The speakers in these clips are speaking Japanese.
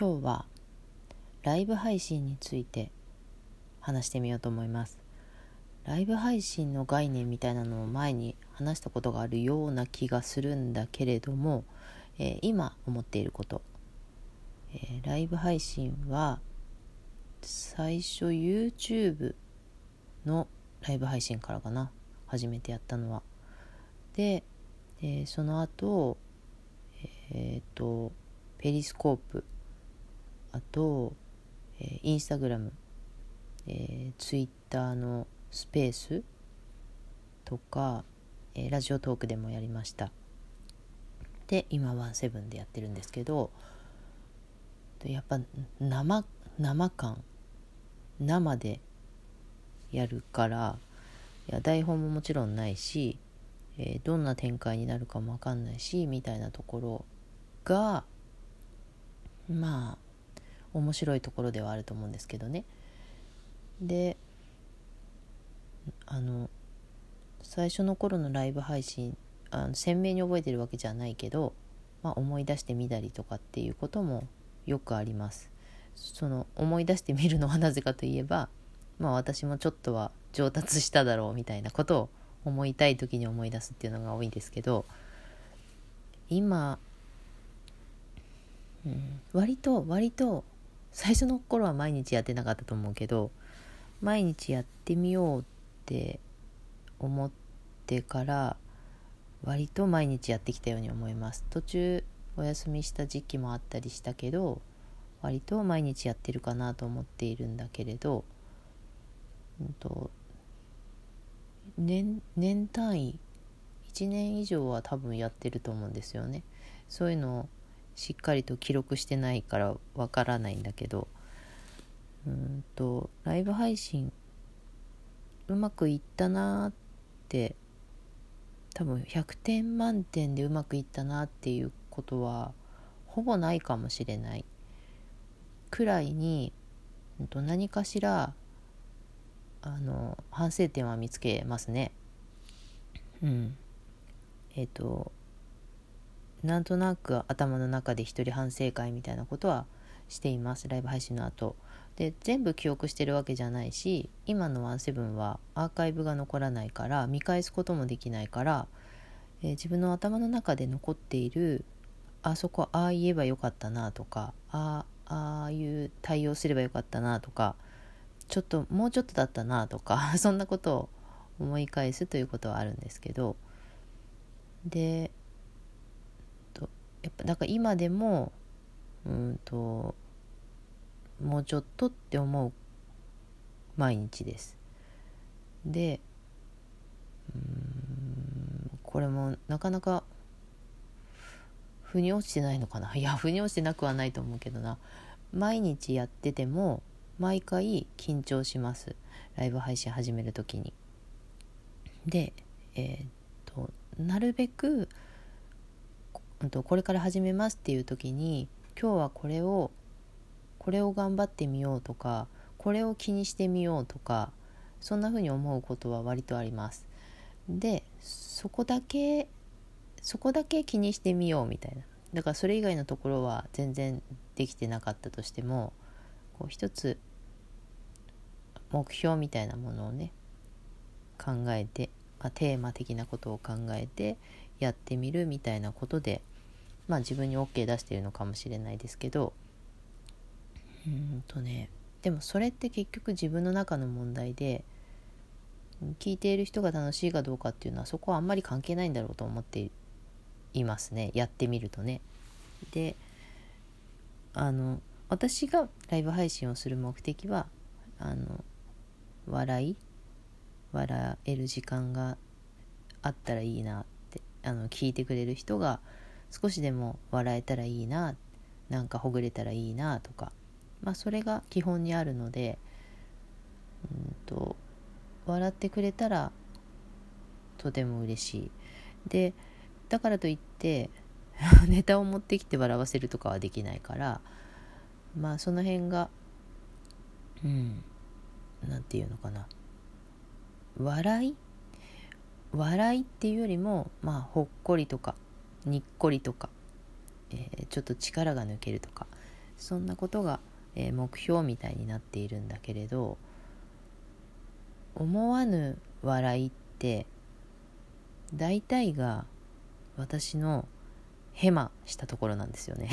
今日はライブ配信について話してみようと思います。ライブ配信の概念みたいなのを前に話したことがあるような気がするんだけれども、えー、今思っていること、えー、ライブ配信は最初 YouTube のライブ配信からかな。初めてやったのは。で、えー、その後えっ、とペリスコープあと、えー、インスタグラム、えー、ツイッターのスペースとか、えー、ラジオトークでもやりました。で今はセブンでやってるんですけどやっぱ生生感生でやるからいや台本ももちろんないし、えー、どんな展開になるかも分かんないしみたいなところがまあ面白いところではあると思うんですけどね。であの最初の頃のライブ配信あの鮮明に覚えてるわけじゃないけど、まあ、思い出してみたりとかっていうこともよくあります。その思い出してみるのはなぜかといえば、まあ、私もちょっとは上達しただろうみたいなことを思いたい時に思い出すっていうのが多いんですけど今、うん、割と割と最初の頃は毎日やってなかったと思うけど毎日やってみようって思ってから割と毎日やってきたように思います。途中お休みした時期もあったりしたけど割と毎日やってるかなと思っているんだけれど、うんと、年年単位1年以上は多分やってると思うんですよね。そういうのをしっかりと記録してないからわからないんだけどうんとライブ配信うまくいったなって多分100点満点でうまくいったなっていうことはほぼないかもしれないくらいに、うん、と何かしらあの反省点は見つけますね。うん。えっ、ー、となんとなく頭の中で一人反省会みたいなことはしています。ライブ配信の後。で全部記憶してるわけじゃないし今のワンセブンはアーカイブが残らないから見返すこともできないから、えー、自分の頭の中で残っているあそこああ言えばよかったなとかあああいう対応すればよかったなとかちょっともうちょっとだったなとか そんなことを思い返すということはあるんですけど。でやっぱだから今でもうんともうちょっとって思う毎日です。でうんこれもなかなか腑に落ちてないのかないや腑に落ちてなくはないと思うけどな毎日やってても毎回緊張しますライブ配信始める時に。でえー、っとなるべくとこれから始めますっていう時に今日はこれをこれを頑張ってみようとかこれを気にしてみようとかそんな風に思うことは割とあります。でそこだけそこだけ気にしてみようみたいなだからそれ以外のところは全然できてなかったとしてもこう一つ目標みたいなものをね考えて、まあ、テーマ的なことを考えてやってみるみたいなことでまあ自分に OK 出してるのかもしれないですけどうんとねでもそれって結局自分の中の問題で聞いている人が楽しいかどうかっていうのはそこはあんまり関係ないんだろうと思っていますねやってみるとね。であの私がライブ配信をする目的はあの笑い笑える時間があったらいいなってあの聞いてくれる人が少しでも笑えたらいいななんかほぐれたらいいなとか、まあ、それが基本にあるのでうんと笑ってくれたらとても嬉しい。でだからといって ネタを持ってきて笑わせるとかはできないからまあその辺がうん何て言うのかな。笑い？笑いっていうよりもまあほっこりとか。にっこりとか、えー、ちょっと力が抜けるとかそんなことが、えー、目標みたいになっているんだけれど思わぬ笑いって大体が私のヘマしたところなんですよね。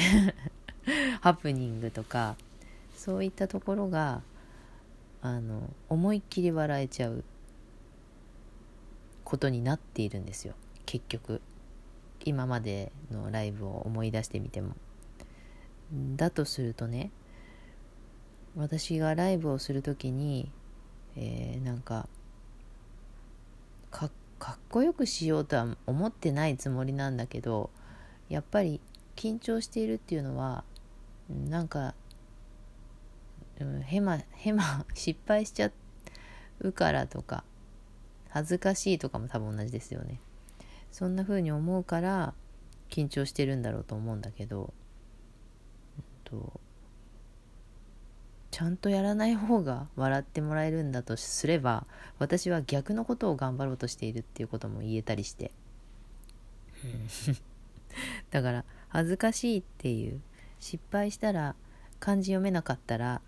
ハプニングとかそういったところがあの思いっきり笑えちゃうことになっているんですよ結局。今までのライブを思い出してみても。だとするとね私がライブをする時に、えー、なんかかっこよくしようとは思ってないつもりなんだけどやっぱり緊張しているっていうのはなんか、うん、ヘマヘマ失敗しちゃうからとか恥ずかしいとかも多分同じですよね。そんな風に思うから緊張してるんだろうと思うんだけど、えっと、ちゃんとやらない方が笑ってもらえるんだとすれば私は逆のことを頑張ろうとしているっていうことも言えたりして。だから恥ずかしいっていう失敗したら漢字読めなかったら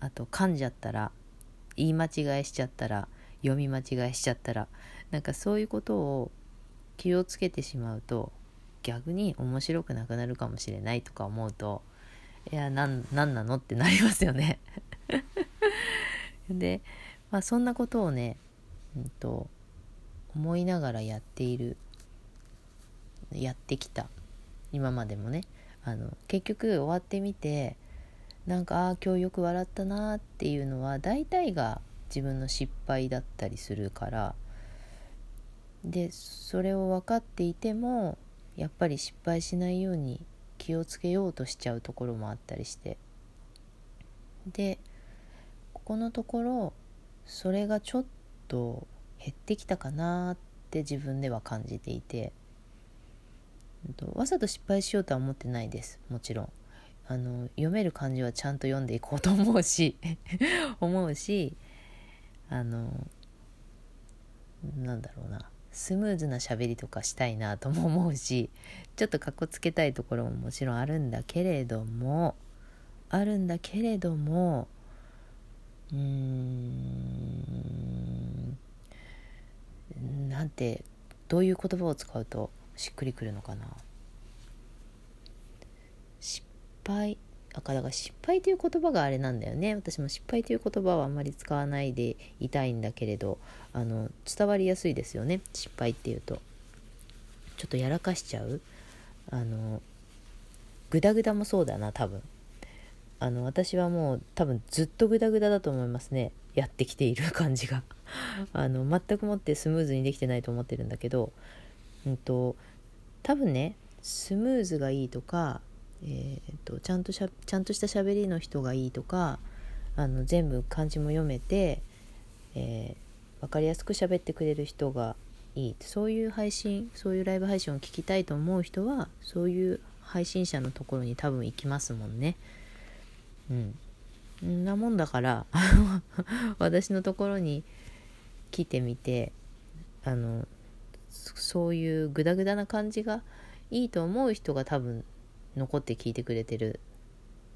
あと噛んじゃったら言い間違いしちゃったら読み間違いしちゃったらなんかそういうことを気をつけてしまうと逆に面白くなくなるかもしれないとか思うといや何ななのってなりますよね。で、まあ、そんなことをね、うんと、思いながらやっているやってきた今までもねあの結局終わってみてなんかああ今日よく笑ったなっていうのは大体が自分の失敗だったりするからでそれを分かっていてもやっぱり失敗しないように気をつけようとしちゃうところもあったりして。でここのところそれがちょっと減ってきたかなって自分では感じていて。わざと失敗しようとは思ってないですもちろん。あの読める漢字はちゃんと読んでいこうと思うし 思うしあのなんだろうな。スムーズな喋りとかしたいなとも思うし ちょっとかっこつけたいところももちろんあるんだけれどもあるんだけれどもうーんなんてどういう言葉を使うとしっくりくるのかな。失敗。だから失敗という言葉があれなんだよね。私も失敗という言葉はあんまり使わないでいたいんだけれどあの伝わりやすいですよね。失敗っていうと。ちょっとやらかしちゃう。あのグダグダもそうだな多分。あの私はもう多分ずっとグダグダだと思いますね。やってきている感じが。あの全くもってスムーズにできてないと思ってるんだけどうんと多分ねスムーズがいいとかえーと、ちゃんとしゃちゃんとした喋りの人がいいとかあの全部漢字も読めて、えー、分かりやすく喋ってくれる人がいいそういう配信そういうライブ配信を聞きたいと思う人はそういう配信者のところに多分行きますもんね。うん。んなもんだから 私のところに来てみてあのそういうグダグダな感じがいいと思う人が多分残って聞いてくれてる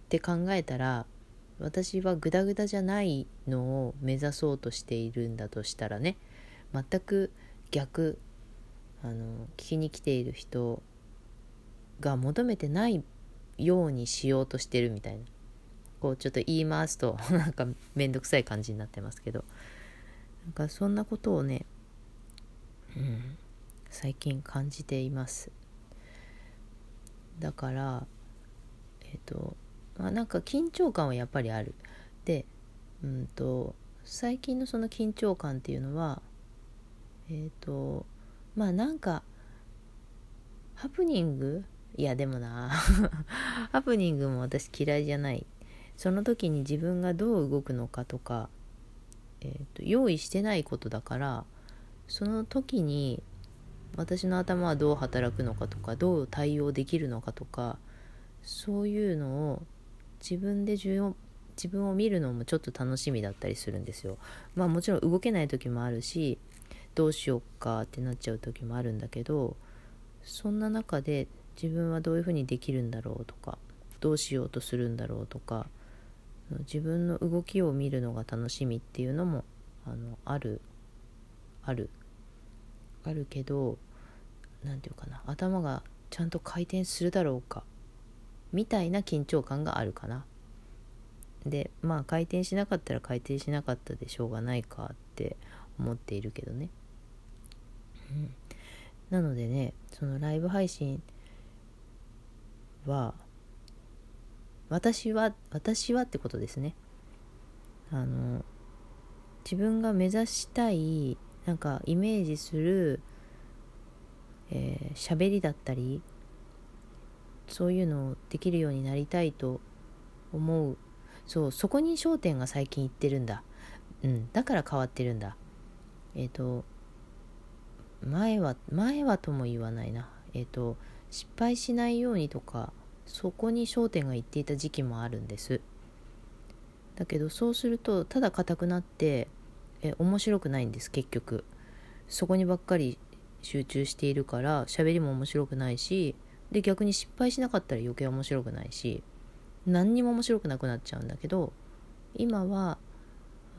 って考えたら私はグダグダじゃないのを目指そうとしているんだとしたらね全く逆あの聞きに来ている人が求めてないようにしようとしてるみたいなこうちょっと言い回すと なんか面倒くさい感じになってますけどなんかそんなことをね、うん、最近感じています。だからえっ、ー、と、まあ、なんか緊張感はやっぱりある。でうんと最近のその緊張感っていうのはえっ、ー、とまあなんかハプニング？いやでもな。ハプニングも私嫌いじゃない。その時に自分がどう動くのかとか、えーと用意してないことだからその時に私の頭はどう働くのかとかどう対応できるのかとかそういうのを自分で自分を見るのもちょっと楽しみだったりするんですよ。まあもちろん動けない時もあるしどうしようかってなっちゃう時もあるんだけどそんな中で自分はどういうふうにできるんだろうとかどうしようとするんだろうとか自分の動きを見るのが楽しみっていうのもあのあるあるあるけど何て言うかな頭がちゃんと回転するだろうかみたいな緊張感があるかな。でまあ回転しなかったら回転しなかったでしょうがないかって思っているけどね。うん、なのでねそのライブ配信は私は私はってことですねあの自分が目指したいなんかイメージするえー、喋りだったりそういうのをできるようになりたいと思う。そうそこに焦点が最近いってるんだ。うんだから変わってるんだ。えっ、ー、と前は前はとも言わないな。えっ、ー、と失敗しないようにとかそこに焦点がいっていた時期もあるんです。だけどそうするとただ硬くなってえ面白くないんです結局。そこにばっかり集中しているから喋りも面白くないしで逆に失敗しなかったら余計面白くないし何にも面白くなくなっちゃうんだけど今は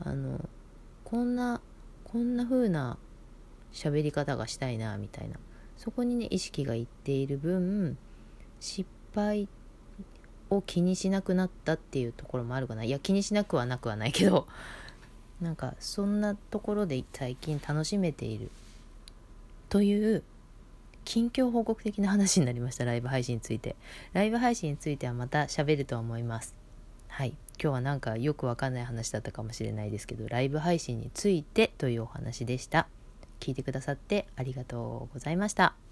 あのこんなこんな風な喋り方がしたいなみたいな。そこにね意識がいっている分失敗を気にしなくなったっていうところもあるかな。いや気にしなくはなくはないけどなんかそんなところで最近楽しめている。という近況報告的な話になりました。ライブ配信について。ライブ配信についてはまた喋るとは思います。はい。今日はなんかよくわかんない話だったかもしれないですけどライブ配信についてというお話でした。聞いてくださってありがとうございました。